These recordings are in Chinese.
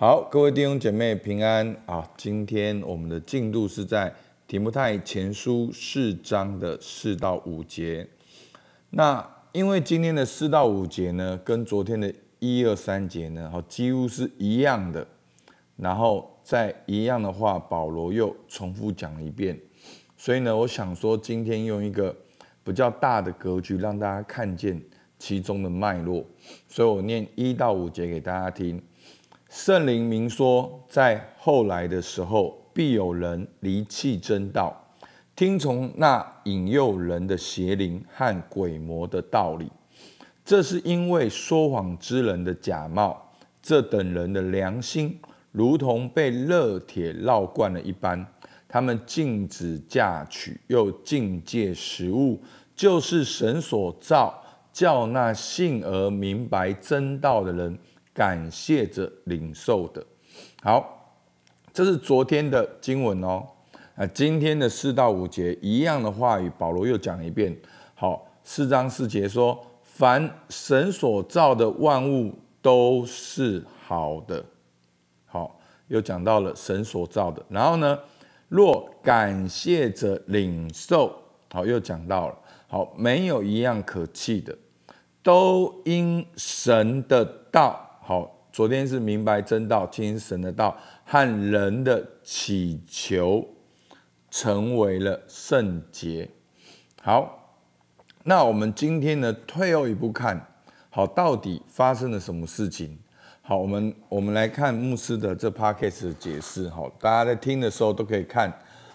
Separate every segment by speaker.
Speaker 1: 好，各位弟兄姐妹平安啊！今天我们的进度是在提摩太前书四章的四到五节。那因为今天的四到五节呢，跟昨天的一二三节呢，好几乎是一样的。然后在一样的话，保罗又重复讲了一遍。所以呢，我想说今天用一个比较大的格局，让大家看见其中的脉络。所以我念一到五节给大家听。圣灵明说，在后来的时候，必有人离弃真道，听从那引诱人的邪灵和鬼魔的道理。这是因为说谎之人的假冒，这等人的良心如同被热铁烙惯了一般。他们禁止嫁娶，又禁戒食物，就是神所造，叫那信而明白真道的人。感谢着领受的，好，这是昨天的经文哦。啊，今天的四到五节一样的话语，保罗又讲一遍。好，四章四节说：凡神所造的万物都是好的。好，又讲到了神所造的。然后呢，若感谢着领受，好，又讲到了。好，没有一样可弃的，都因神的道。好，昨天是明白真道，听神的道和人的祈求，成为了圣洁。好，那我们今天呢，退后一步看，好，到底发生了什么事情？好，我们我们来看牧师的这 podcast 的解释。好，大家在听的时候都可以看，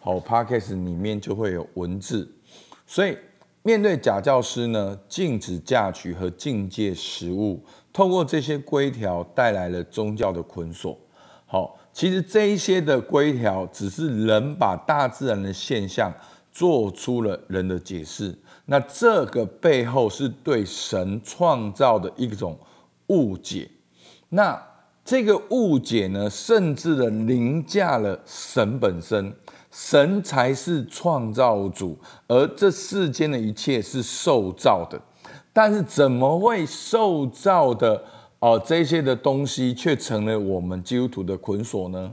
Speaker 1: 好，podcast 里面就会有文字。所以面对假教师呢，禁止嫁娶和禁戒食物。透过这些规条带来了宗教的捆锁。好，其实这一些的规条只是人把大自然的现象做出了人的解释。那这个背后是对神创造的一种误解。那这个误解呢，甚至的凌驾了神本身。神才是创造主，而这世间的一切是受造的。但是怎么会受造的哦？这些的东西却成了我们基督徒的捆锁呢？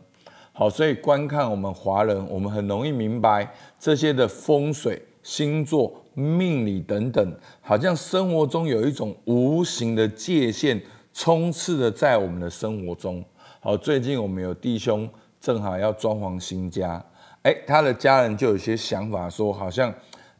Speaker 1: 好，所以观看我们华人，我们很容易明白这些的风水、星座、命理等等，好像生活中有一种无形的界限充斥的在我们的生活中。好，最近我们有弟兄正好要装潢新家，哎，他的家人就有些想法说，好像。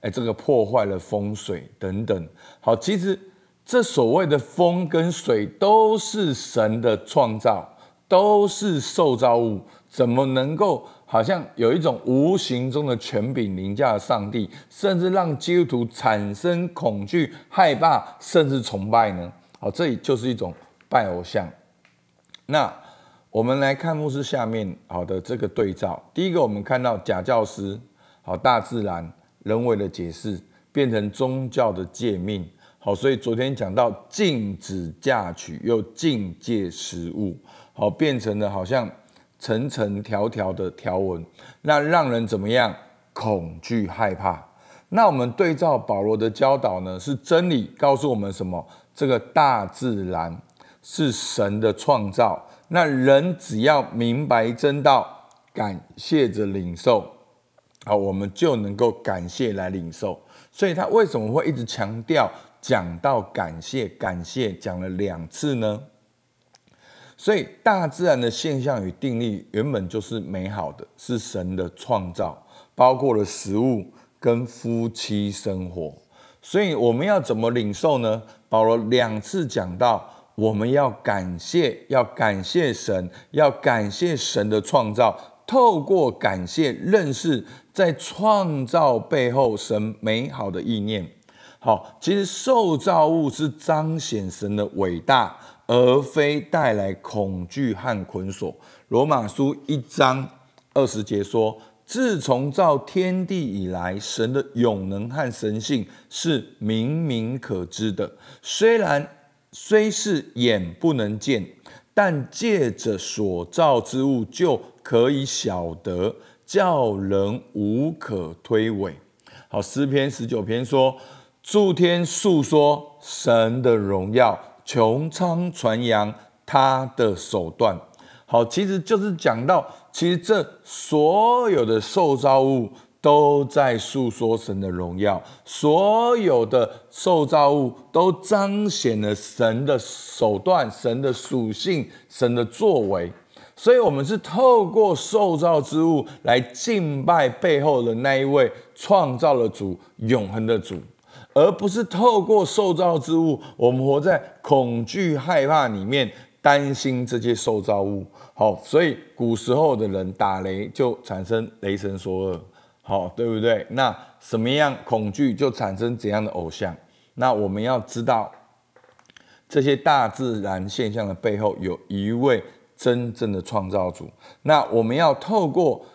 Speaker 1: 哎，这个破坏了风水等等。好，其实这所谓的风跟水都是神的创造，都是受造物，怎么能够好像有一种无形中的权柄凌驾上帝，甚至让基督徒产生恐惧、害怕，甚至崇拜呢？好，这里就是一种拜偶像。那我们来看牧师下面好的这个对照，第一个我们看到假教师，好，大自然。人为的解释变成宗教的诫命，好，所以昨天讲到禁止嫁娶又禁戒食物，好，变成了好像层层条条的条文，那让人怎么样恐惧害怕？那我们对照保罗的教导呢？是真理告诉我们什么？这个大自然是神的创造，那人只要明白真道，感谢着领受。好，我们就能够感谢来领受，所以他为什么会一直强调讲到感谢？感谢讲了两次呢？所以大自然的现象与定律原本就是美好的，是神的创造，包括了食物跟夫妻生活。所以我们要怎么领受呢？保罗两次讲到，我们要感谢，要感谢神，要感谢神的创造。透过感谢认识，在创造背后神美好的意念。好，其实受造物是彰显神的伟大，而非带来恐惧和捆锁。罗马书一章二十节说：“自从造天地以来，神的永能和神性是明明可知的，虽然虽是眼不能见，但借着所造之物就。”可以晓得，叫人无可推诿。好，诗篇十九篇说：诸天述说神的荣耀，穹苍传扬他的手段。好。其实就是讲到，其实这所有的受造物都在诉说神的荣耀，所有的受造物都彰显了神的手段、神的属性、神的作为。所以，我们是透过受造之物来敬拜背后的那一位创造了主、永恒的主，而不是透过受造之物，我们活在恐惧、害怕里面，担心这些受造物。好，所以古时候的人打雷就产生雷神索尔，好，对不对？那什么样恐惧就产生怎样的偶像？那我们要知道，这些大自然现象的背后有一位。真正的创造主，那我们要透过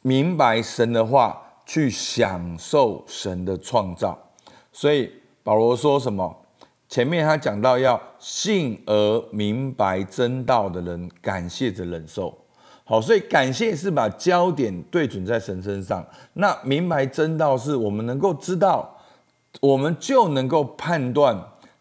Speaker 1: 明白神的话，去享受神的创造。所以保罗说什么？前面他讲到要信而明白真道的人，感谢着忍受。好，所以感谢是把焦点对准在神身上。那明白真道是我们能够知道，我们就能够判断，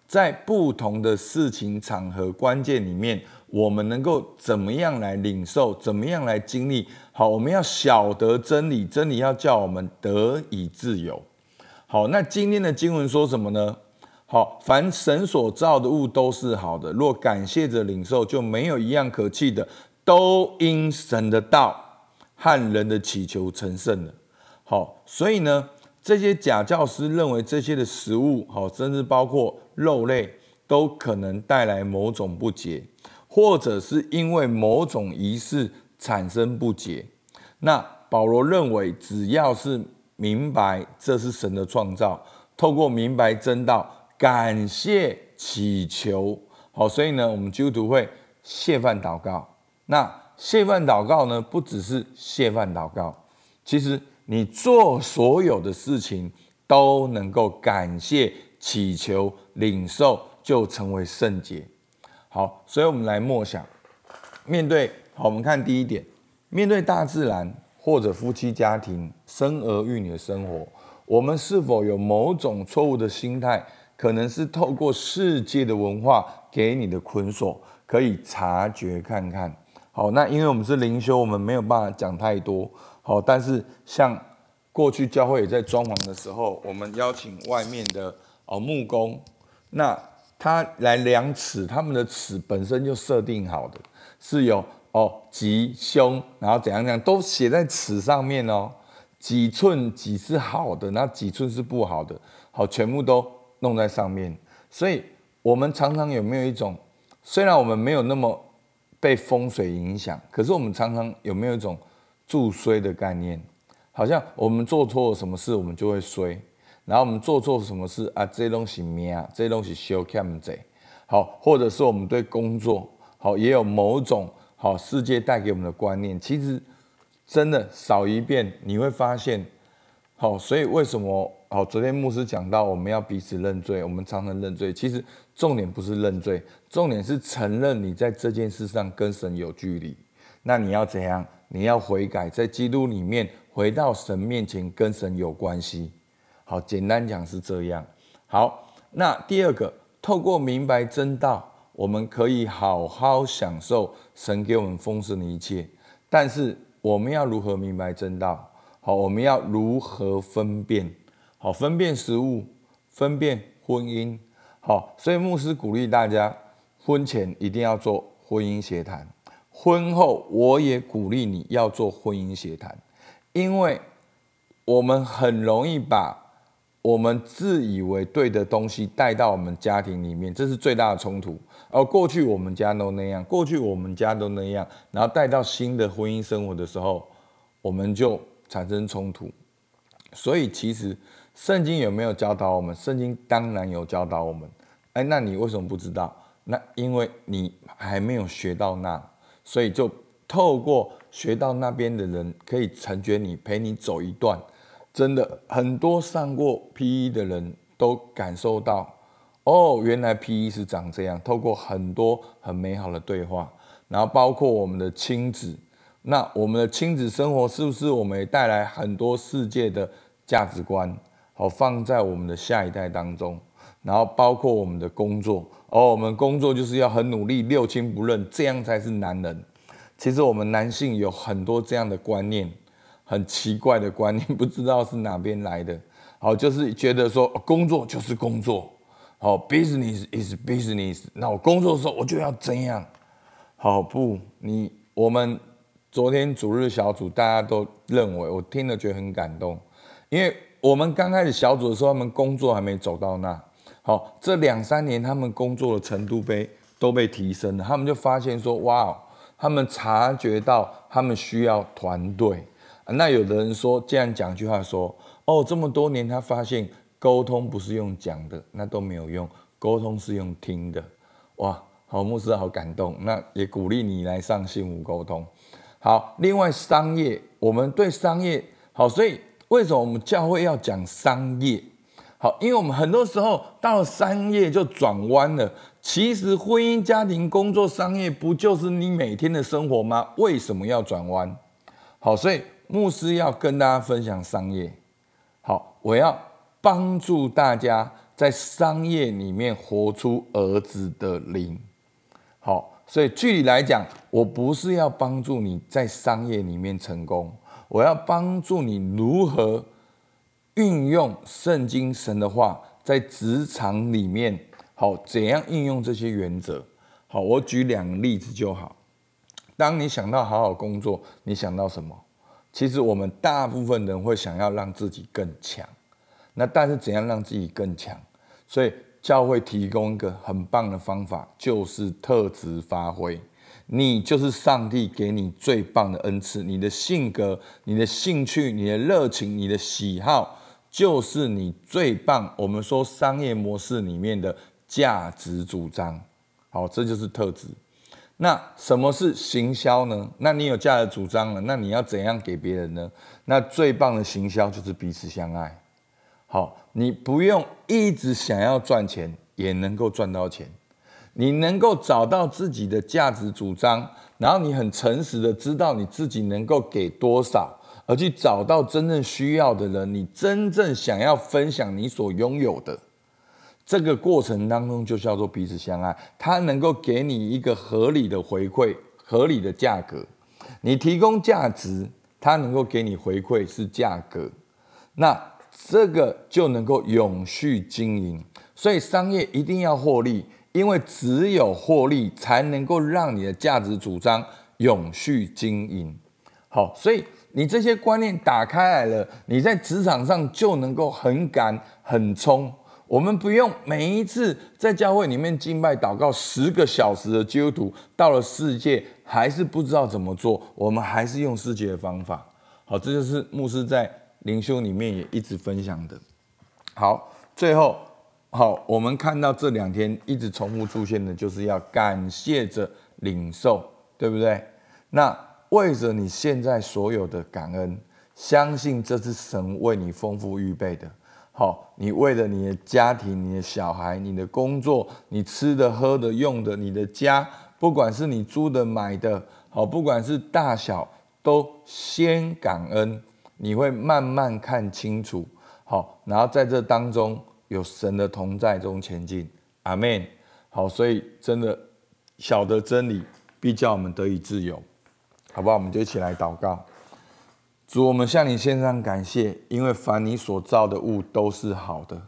Speaker 1: 在不同的事情场合关键里面。我们能够怎么样来领受？怎么样来经历？好，我们要晓得真理，真理要叫我们得以自由。好，那今天的经文说什么呢？好，凡神所造的物都是好的，若感谢着领受，就没有一样可弃的，都因神的道和人的祈求成圣了。好，所以呢，这些假教师认为这些的食物，好，甚至包括肉类，都可能带来某种不洁。或者是因为某种仪式产生不解，那保罗认为，只要是明白这是神的创造，透过明白真道，感谢祈求，好，所以呢，我们基督徒会谢饭祷告。那谢饭祷告呢，不只是谢饭祷告，其实你做所有的事情都能够感谢祈求领受，就成为圣洁。好，所以我们来默想，面对好，我们看第一点，面对大自然或者夫妻家庭生儿育女的生活，我们是否有某种错误的心态？可能是透过世界的文化给你的捆锁，可以察觉看看。好，那因为我们是灵修，我们没有办法讲太多。好，但是像过去教会也在装潢的时候，我们邀请外面的哦木工，那。他来量尺，他们的尺本身就设定好的，是有哦吉凶，然后怎样怎样都写在尺上面哦，几寸几是好的，那几寸是不好的，好全部都弄在上面。所以，我们常常有没有一种，虽然我们没有那么被风水影响，可是我们常常有没有一种助衰的概念？好像我们做错了什么事，我们就会衰。然后我们做错什么事啊？这些东西命啊？这些东西修看不好，或者是我们对工作好也有某种好世界带给我们的观念，其实真的扫一遍你会发现好。所以为什么好？昨天牧师讲到我们要彼此认罪，我们常常认罪。其实重点不是认罪，重点是承认你在这件事上跟神有距离。那你要怎样？你要悔改，在基督里面回到神面前，跟神有关系。好，简单讲是这样。好，那第二个，透过明白真道，我们可以好好享受神给我们丰盛的一切。但是，我们要如何明白真道？好，我们要如何分辨？好，分辨食物，分辨婚姻。好，所以牧师鼓励大家，婚前一定要做婚姻协谈，婚后我也鼓励你要做婚姻协谈，因为我们很容易把我们自以为对的东西带到我们家庭里面，这是最大的冲突。而过去我们家都那样，过去我们家都那样，然后带到新的婚姻生活的时候，我们就产生冲突。所以其实圣经有没有教导我们？圣经当然有教导我们。哎，那你为什么不知道？那因为你还没有学到那，所以就透过学到那边的人，可以成全你，陪你走一段。真的很多上过 P E 的人都感受到，哦，原来 P E 是长这样。透过很多很美好的对话，然后包括我们的亲子，那我们的亲子生活是不是我们也带来很多世界的价值观，好放在我们的下一代当中。然后包括我们的工作，哦，我们工作就是要很努力，六亲不认，这样才是男人。其实我们男性有很多这样的观念，很奇怪的观念，不知道是哪边来的。好，就是觉得说工作就是工作，好，business is business。那我工作的时候我就要怎样？好，不，你我们昨天主日小组大家都认为，我听了觉得很感动，因为我们刚开始小组的时候，他们工作还没走到那。好，这两三年他们工作的程度被都被提升了，他们就发现说，哇。他们察觉到他们需要团队，那有的人说，这样讲句话说，哦，这么多年他发现沟通不是用讲的，那都没有用，沟通是用听的，哇，好牧师好感动，那也鼓励你来上幸福沟通。好，另外商业，我们对商业好，所以为什么我们教会要讲商业？好，因为我们很多时候到了商业就转弯了。其实婚姻、家庭、工作、商业，不就是你每天的生活吗？为什么要转弯？好，所以牧师要跟大家分享商业。好，我要帮助大家在商业里面活出儿子的灵。好，所以具体来讲，我不是要帮助你在商业里面成功，我要帮助你如何。运用圣经神的话，在职场里面，好怎样运用这些原则？好，我举两个例子就好。当你想到好好工作，你想到什么？其实我们大部分人会想要让自己更强。那但是怎样让自己更强？所以教会提供一个很棒的方法，就是特质发挥。你就是上帝给你最棒的恩赐，你的性格、你的兴趣、你的热情、你的喜好。就是你最棒。我们说商业模式里面的价值主张，好，这就是特质。那什么是行销呢？那你有价值主张了，那你要怎样给别人呢？那最棒的行销就是彼此相爱。好，你不用一直想要赚钱，也能够赚到钱。你能够找到自己的价值主张，然后你很诚实的知道你自己能够给多少。而去找到真正需要的人，你真正想要分享你所拥有的这个过程当中，就叫做彼此相爱。他能够给你一个合理的回馈，合理的价格。你提供价值，他能够给你回馈是价格。那这个就能够永续经营。所以商业一定要获利，因为只有获利才能够让你的价值主张永续经营。好，所以。你这些观念打开来了，你在职场上就能够很敢很冲。我们不用每一次在教会里面敬拜祷告十个小时的基督徒，到了世界还是不知道怎么做，我们还是用世界的方法。好，这就是牧师在灵修里面也一直分享的。好，最后好，我们看到这两天一直重复出现的，就是要感谢着领受，对不对？那。为着你现在所有的感恩，相信这是神为你丰富预备的。好，你为了你的家庭、你的小孩、你的工作、你吃的、喝的、用的，你的家，不管是你租的、买的，好，不管是大小，都先感恩。你会慢慢看清楚，好，然后在这当中有神的同在中前进。阿门。好，所以真的晓得真理，必叫我们得以自由。好不好？我们就一起来祷告。主，我们向你献上感谢，因为凡你所造的物都是好的。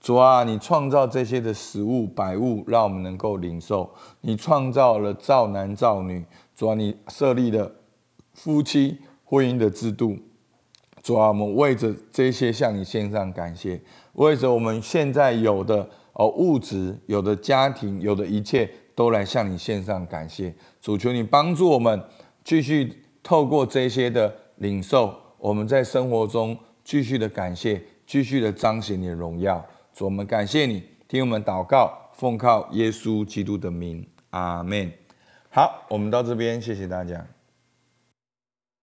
Speaker 1: 主啊，你创造这些的食物百物，让我们能够领受。你创造了造男造女，主啊，你设立了夫妻婚姻的制度。主啊，我们为着这些向你献上感谢，为着我们现在有的哦物质、有的家庭、有的一切，都来向你献上感谢。主，求你帮助我们。继续透过这些的领受，我们在生活中继续的感谢，继续的彰显你的荣耀。主，我们感谢你，听我们祷告，奉靠耶稣基督的名，阿门。好，我们到这边，谢谢大家。